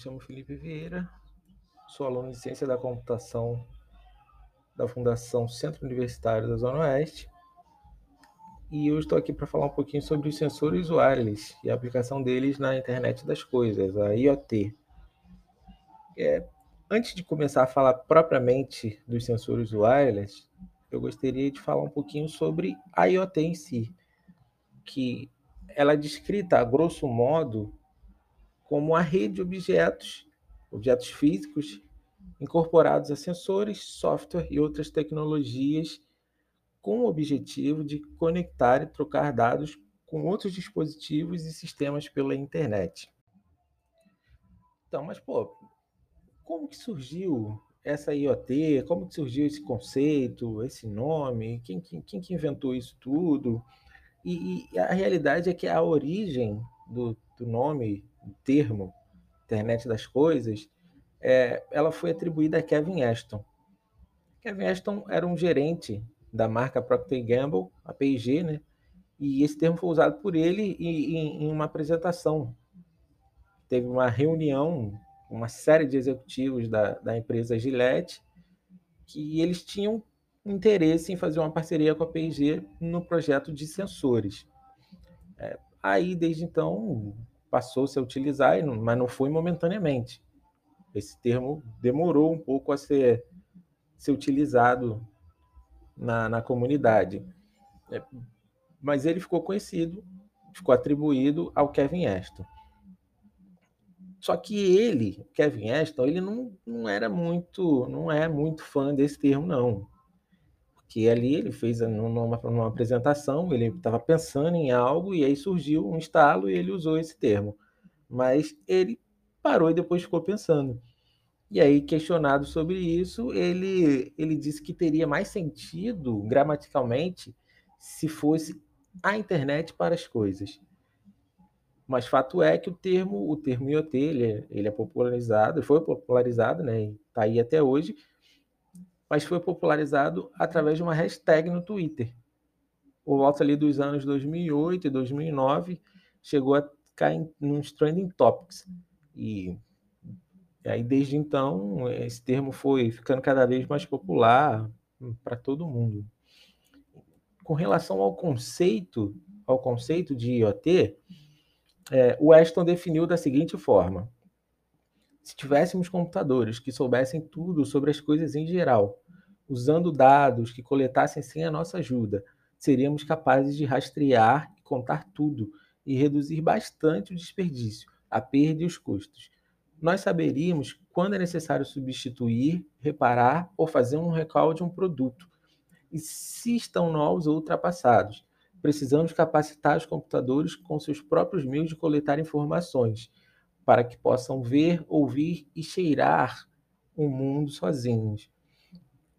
chamo Felipe Vieira, sou aluno de Ciência da Computação da Fundação Centro Universitário da Zona Oeste e eu estou aqui para falar um pouquinho sobre os sensores wireless e a aplicação deles na internet das coisas, a IoT. É, antes de começar a falar propriamente dos sensores wireless, eu gostaria de falar um pouquinho sobre a IoT em si, que ela é descrita, a grosso modo, como a rede de objetos, objetos físicos, incorporados a sensores, software e outras tecnologias com o objetivo de conectar e trocar dados com outros dispositivos e sistemas pela internet. Então, mas pô, como que surgiu essa IoT? Como que surgiu esse conceito, esse nome? Quem, quem, quem que inventou isso tudo? E, e, a realidade é que a origem do, do nome, termo, internet das coisas, é, ela foi atribuída a Kevin Ashton. Kevin Ashton era um gerente da marca Procter Gamble, a P&G, né? E esse termo foi usado por ele em, em uma apresentação. Teve uma reunião, uma série de executivos da, da empresa Gillette, que eles tinham interesse em fazer uma parceria com a P&G no projeto de sensores. É, aí, desde então, passou-se a utilizar, mas não foi momentaneamente. Esse termo demorou um pouco a ser, ser utilizado na, na comunidade. É, mas ele ficou conhecido, ficou atribuído ao Kevin Ashton. Só que ele, Kevin Ashton, ele não, não era muito, não é muito fã desse termo, não. Porque ali ele fez numa, numa apresentação, ele estava pensando em algo e aí surgiu um estalo e ele usou esse termo. Mas ele parou e depois ficou pensando. E aí, questionado sobre isso, ele, ele disse que teria mais sentido, gramaticalmente, se fosse a internet para as coisas. Mas fato é que o termo, o termo IoT, ele é, ele é popularizado, foi popularizado, né, está aí até hoje, mas foi popularizado através de uma hashtag no Twitter. Por volta ali dos anos 2008 e 2009, chegou a cair nos trending topics. E e aí, desde então, esse termo foi ficando cada vez mais popular para todo mundo. Com relação ao conceito, ao conceito de IoT, é, o Weston definiu da seguinte forma: se tivéssemos computadores que soubessem tudo sobre as coisas em geral, usando dados que coletassem sem a nossa ajuda, seríamos capazes de rastrear e contar tudo e reduzir bastante o desperdício, a perda e os custos nós saberíamos quando é necessário substituir, reparar ou fazer um recall de um produto. E se estão novos ou ultrapassados. Precisamos capacitar os computadores com seus próprios meios de coletar informações, para que possam ver, ouvir e cheirar o mundo sozinhos,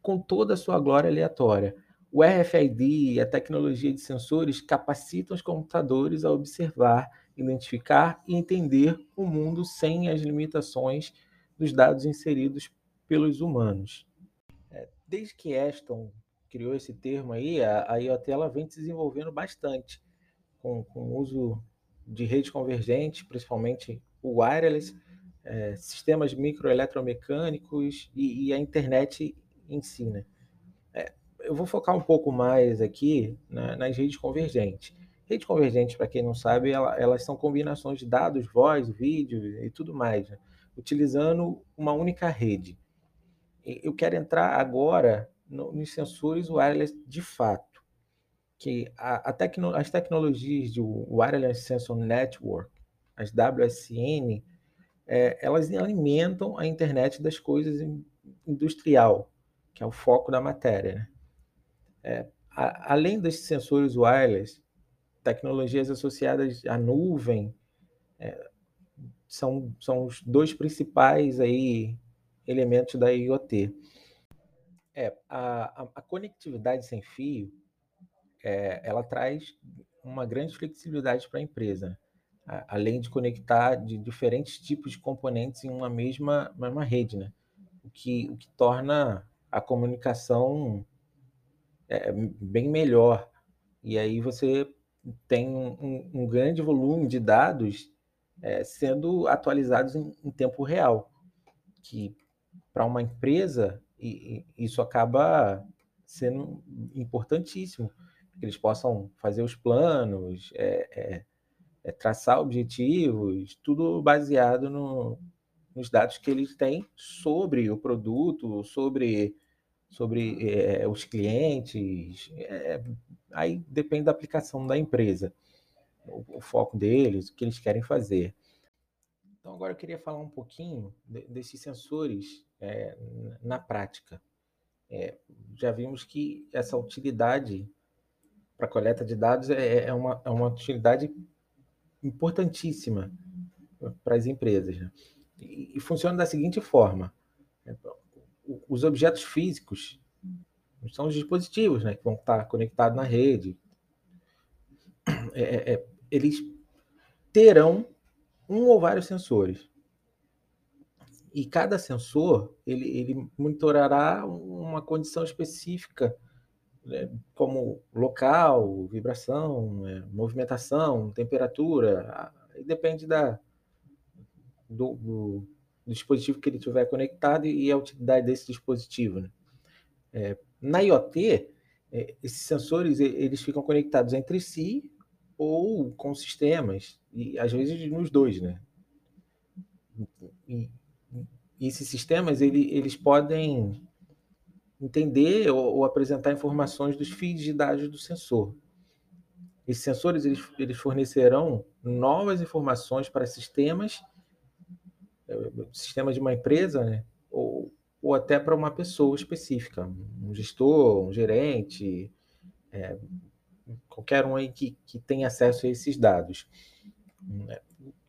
com toda a sua glória aleatória. O RFID e a tecnologia de sensores capacitam os computadores a observar identificar e entender o mundo sem as limitações dos dados inseridos pelos humanos. É, desde que Aston criou esse termo aí, a, IoT ela vem se desenvolvendo bastante, com, com o uso de redes convergentes, principalmente o wireless, é, sistemas microeletromecânicos e, e, a internet em si. Né? É, eu vou focar um pouco mais aqui na, nas redes convergentes. Rede convergente, para quem não sabe, ela, elas são combinações de dados, voz, vídeo e tudo mais, né? utilizando uma única rede. Eu quero entrar agora no, nos sensores wireless de fato, que a, a tecno, as tecnologias de Wireless Sensor Network, as WSN, é, elas alimentam a internet das coisas industrial, que é o foco da matéria. É, a, além desses sensores wireless, tecnologias associadas à nuvem é, são, são os dois principais aí elementos da IoT. É, a, a, conectividade sem fio, é, ela traz uma grande flexibilidade para a empresa, além de conectar de diferentes tipos de componentes em uma mesma, mesma rede, né? o, que, o que torna a comunicação é, bem melhor. E aí você tem um, um, grande volume de dados é, sendo atualizados em, em, tempo real, que para uma empresa e, e isso acaba sendo importantíssimo, que eles possam fazer os planos, é, é, é traçar objetivos, tudo baseado no, nos dados que eles têm sobre o produto, sobre, sobre é, os clientes. É, aí depende da aplicação da empresa, o, o, foco deles, o que eles querem fazer. Então, agora eu queria falar um pouquinho de, desses sensores é, na prática. É, já vimos que essa utilidade para coleta de dados é, é, uma, é uma utilidade importantíssima para as empresas. Né? E, e funciona da seguinte forma: os objetos físicos são os dispositivos, né, que vão estar conectados na rede. É, é, é, eles terão um ou vários sensores. E cada sensor ele, ele monitorará uma condição específica, né, como local, vibração, é, movimentação, temperatura. Depende da, do, do dispositivo que ele tiver conectado e a utilidade desse dispositivo. Né? É, na IoT, é, esses sensores eles ficam conectados entre si ou com sistemas, e às vezes nos dois, né? E, e esses sistemas ele, eles podem entender ou, ou, apresentar informações dos feeds de dados do sensor. Esses sensores eles, eles fornecerão novas informações para sistemas sistema de uma empresa, né? ou, ou até para uma pessoa específica, um gestor, um gerente, é, qualquer um aí que, que tenha acesso a esses dados.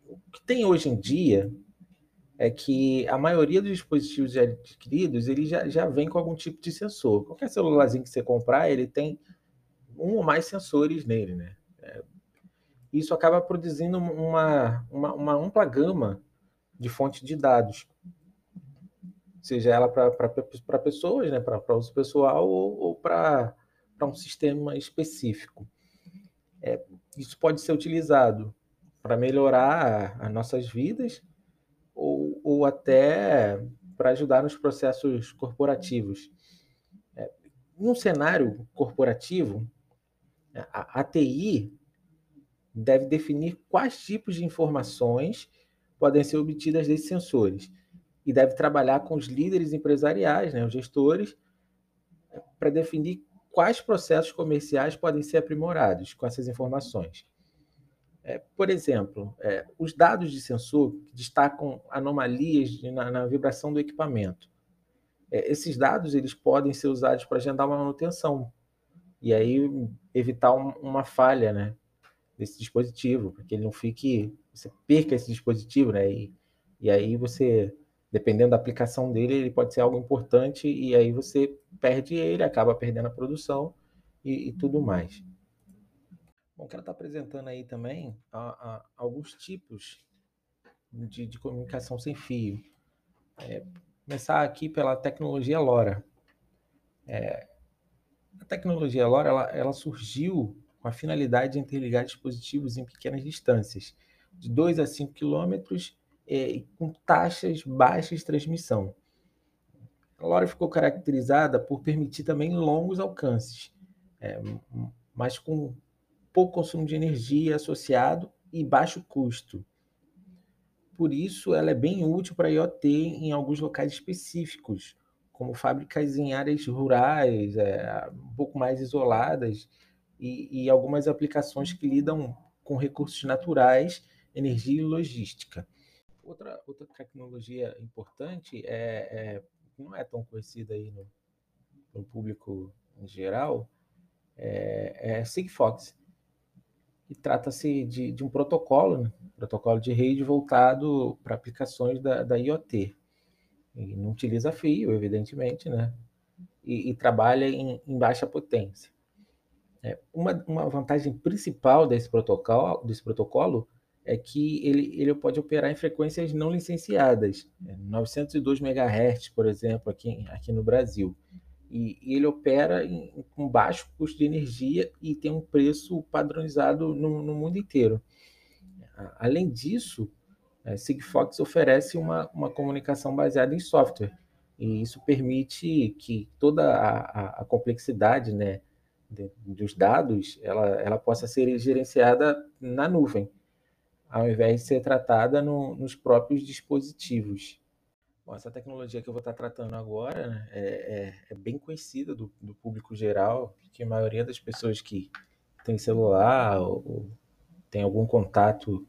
O que tem hoje em dia é que a maioria dos dispositivos adquiridos ele já, já vem com algum tipo de sensor. Qualquer celularzinho que você comprar, ele tem um ou mais sensores nele, né? É, isso acaba produzindo uma, uma, uma ampla gama de fonte de dados, seja ela para pessoas, né, para uso pessoal ou, ou para um sistema específico. É, isso pode ser utilizado para melhorar as nossas vidas ou, ou até para ajudar nos processos corporativos. É, num cenário corporativo, a, a TI deve definir quais tipos de informações podem ser obtidas desses sensores. E deve trabalhar com os líderes empresariais, né, os gestores, para definir quais processos comerciais podem ser aprimorados com essas informações. É, por exemplo, é, os dados de sensor destacam anomalias na, na vibração do equipamento. É, esses dados eles podem ser usados para agendar uma manutenção e aí evitar um, uma falha né, desse dispositivo, para que ele não fique você perca esse dispositivo, né? E, e aí você, dependendo da aplicação dele, ele pode ser algo importante e aí você perde ele, acaba perdendo a produção e, e tudo mais. Bom, quero estar apresentando aí também a, a, alguns tipos de, de, comunicação sem fio. É, começar aqui pela tecnologia LoRa. É, a tecnologia LoRa ela, ela surgiu com a finalidade de interligar dispositivos em pequenas distâncias de 2 a 5 quilômetros é, com taxas baixas de transmissão. A LoRa ficou caracterizada por permitir também longos alcances, é, mas com pouco consumo de energia associado e baixo custo. Por isso, ela é bem útil para IoT em alguns locais específicos, como fábricas em áreas rurais, é, um pouco mais isoladas, e, e algumas aplicações que lidam com recursos naturais energia e logística. Outra, outra tecnologia importante é, é não é tão conhecida aí no, no público em geral, é, é Sigfox. E trata-se de, de, um protocolo, né? protocolo de rede voltado para aplicações da, da IoT. E não utiliza fio, evidentemente, né? E, e trabalha em, em, baixa potência. É, uma, uma vantagem principal desse protocolo, desse protocolo é que ele, ele pode operar em frequências não licenciadas, 902 né, MHz, por exemplo, aqui, aqui no Brasil. E, e ele opera com baixo custo de energia e tem um preço padronizado no, no mundo inteiro. Além disso, É, Sigfox oferece uma, uma comunicação baseada em software, e isso permite que toda a, a, a complexidade né, de, dos dados ela, ela possa ser gerenciada na nuvem, ao invés de ser tratada no, nos próprios dispositivos. Bom, essa tecnologia que eu vou estar tratando agora né, é, é, é, bem conhecida do, do, público geral, que a maioria das pessoas que tem celular ou, ou tem algum contato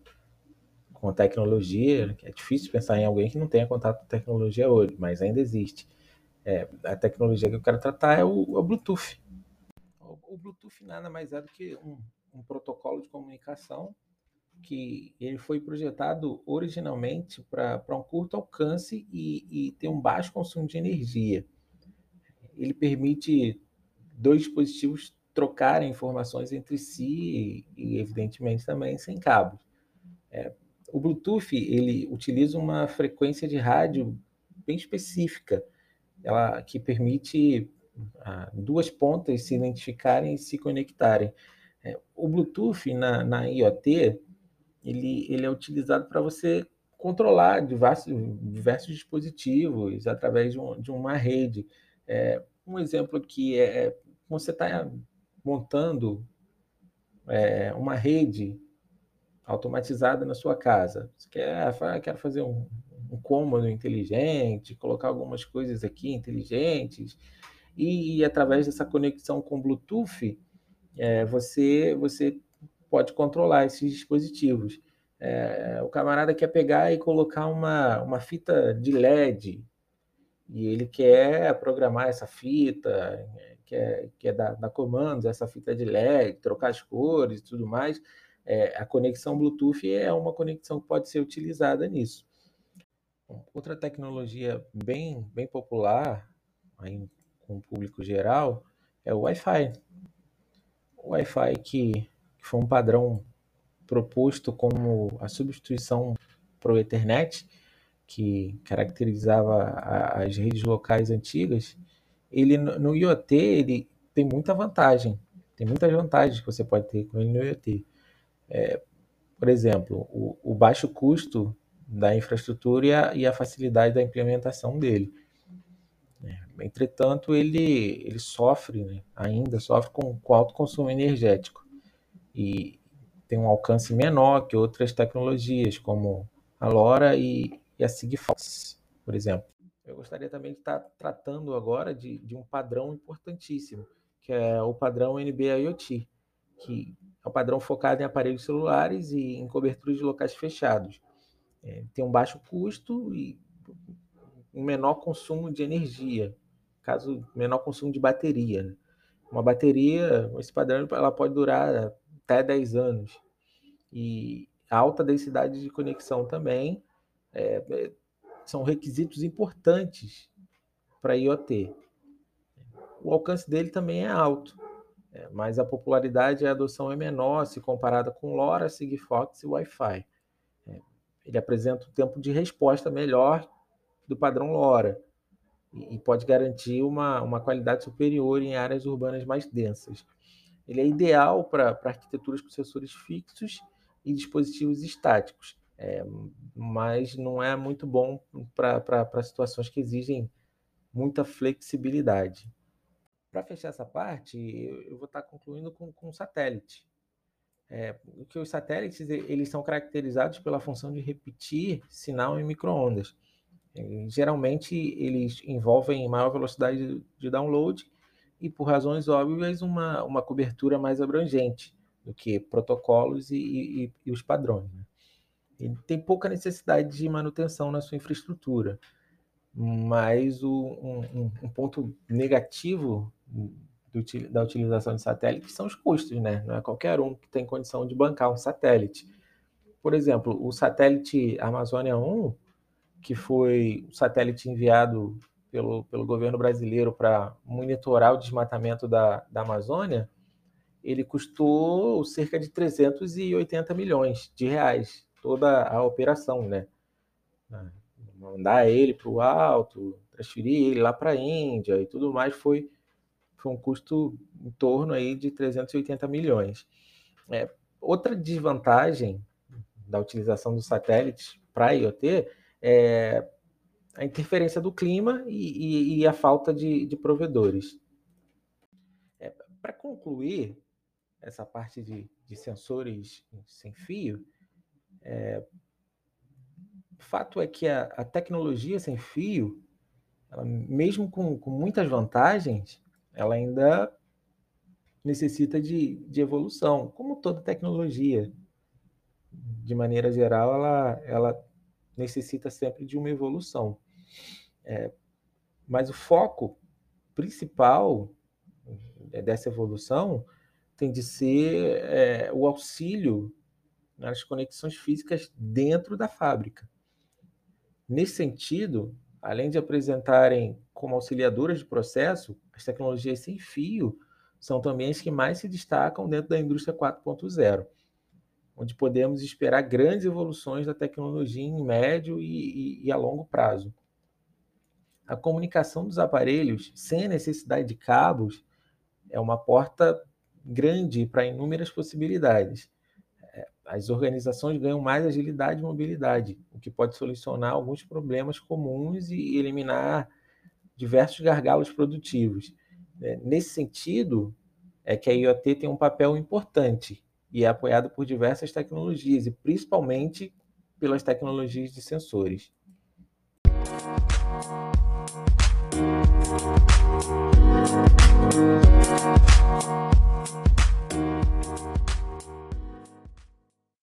com a tecnologia, é difícil pensar em alguém que não tenha contato com tecnologia hoje, mas ainda existe. É, a tecnologia que eu quero tratar é o, o Bluetooth. O, o, Bluetooth nada mais é do que um, um protocolo de comunicação que ele foi projetado originalmente para um curto alcance e, e ter um baixo consumo de energia. Ele permite dois dispositivos trocarem informações entre si e, evidentemente, também sem cabos. É, o Bluetooth ele utiliza uma frequência de rádio bem específica, ela que permite ah, duas pontas se identificarem e se conectarem. É, o Bluetooth na, na IoT ele, ele é utilizado para você controlar diversos, diversos dispositivos através de, um, de uma rede. É, um exemplo aqui é, é você está montando é, uma rede automatizada na sua casa. Você quer, quer fazer um, um cômodo inteligente, colocar algumas coisas aqui inteligentes, e, e através dessa conexão com Bluetooth, é, você, você pode controlar esses dispositivos. É, o camarada quer pegar e colocar uma, uma fita de LED, e ele quer programar essa fita, quer, quer dar, dar comandos essa fita de LED, trocar as cores e tudo mais é, a conexão Bluetooth é uma conexão que pode ser utilizada nisso. Outra tecnologia bem, bem popular aí, com o público geral é o Wi-Fi. O Wi-Fi que, que foi um padrão proposto como a substituição para o Ethernet, que caracterizava a, as redes locais antigas, ele no IoT ele tem muita vantagem, tem muitas vantagens que você pode ter com ele no IoT. É, por exemplo, o, o, baixo custo da infraestrutura e a, e a facilidade da implementação dele. É, entretanto, ele, ele sofre, né, ainda sofre com, com alto consumo energético e tem um alcance menor que outras tecnologias, como a LoRa e, e a Sigfox, por exemplo. Eu gostaria também de estar tratando agora de, de um padrão importantíssimo, que é o padrão NB-IoT, que é um padrão focado em aparelhos celulares e em cobertura de locais fechados. É, tem um baixo custo e um menor consumo de energia, caso menor consumo de bateria. Né? Uma bateria, esse padrão, ela pode durar até 10 anos. E alta densidade de conexão também é, é são requisitos importantes para IoT. O alcance dele também é alto. É, mas a popularidade e a adoção é menor se comparada com LoRa, Sigfox e Wi-Fi. É, ele apresenta um tempo de resposta melhor do padrão LoRa e, e pode garantir uma, uma qualidade superior em áreas urbanas mais densas. Ele é ideal para arquiteturas com sensores fixos e dispositivos estáticos, é, mas não é muito bom para situações que exigem muita flexibilidade. Para fechar essa parte, eu vou estar concluindo com, com satélite. É, que os satélites eles são caracterizados pela função de repetir sinal em microondas. Geralmente eles envolvem maior velocidade de download e, por razões óbvias, uma, uma cobertura mais abrangente do que protocolos e, e, e os padrões. Né? Ele tem pouca necessidade de manutenção na sua infraestrutura, mas o, um, um ponto negativo do, da utilização de satélite são os custos, né? Não é qualquer um que tem condição de bancar um satélite. Por exemplo, o satélite Amazônia 1, que foi o satélite enviado pelo, pelo governo brasileiro para monitorar o desmatamento da, da Amazônia, ele custou cerca de 380 milhões de reais, toda a operação, né? Mandar ele para o alto, transferir ele lá para a Índia e tudo mais foi foi um custo em torno aí de 380 milhões. É, outra desvantagem da utilização dos satélites para IoT é a interferência do clima e, e, e a falta de, de provedores. É, para concluir essa parte de, de sensores sem fio, é, o fato é que a, a tecnologia sem fio, ela, mesmo com, com muitas vantagens, ela ainda necessita de, de evolução, como toda tecnologia. De maneira geral, ela, ela necessita sempre de uma evolução. É, mas o foco principal é, dessa evolução tem de ser é, o auxílio nas conexões físicas dentro da fábrica. Nesse sentido, além de apresentarem como auxiliadoras de processo, as tecnologias sem fio são também as que mais se destacam dentro da indústria 4.0, onde podemos esperar grandes evoluções da tecnologia em médio e, e, e a longo prazo. A comunicação dos aparelhos sem a necessidade de cabos é uma porta grande para inúmeras possibilidades as organizações ganham mais agilidade e mobilidade, o que pode solucionar alguns problemas comuns e eliminar diversos gargalos produtivos. É, nesse sentido, é que a IoT tem um papel importante e é apoiado por diversas tecnologias, e principalmente pelas tecnologias de sensores. Thank you.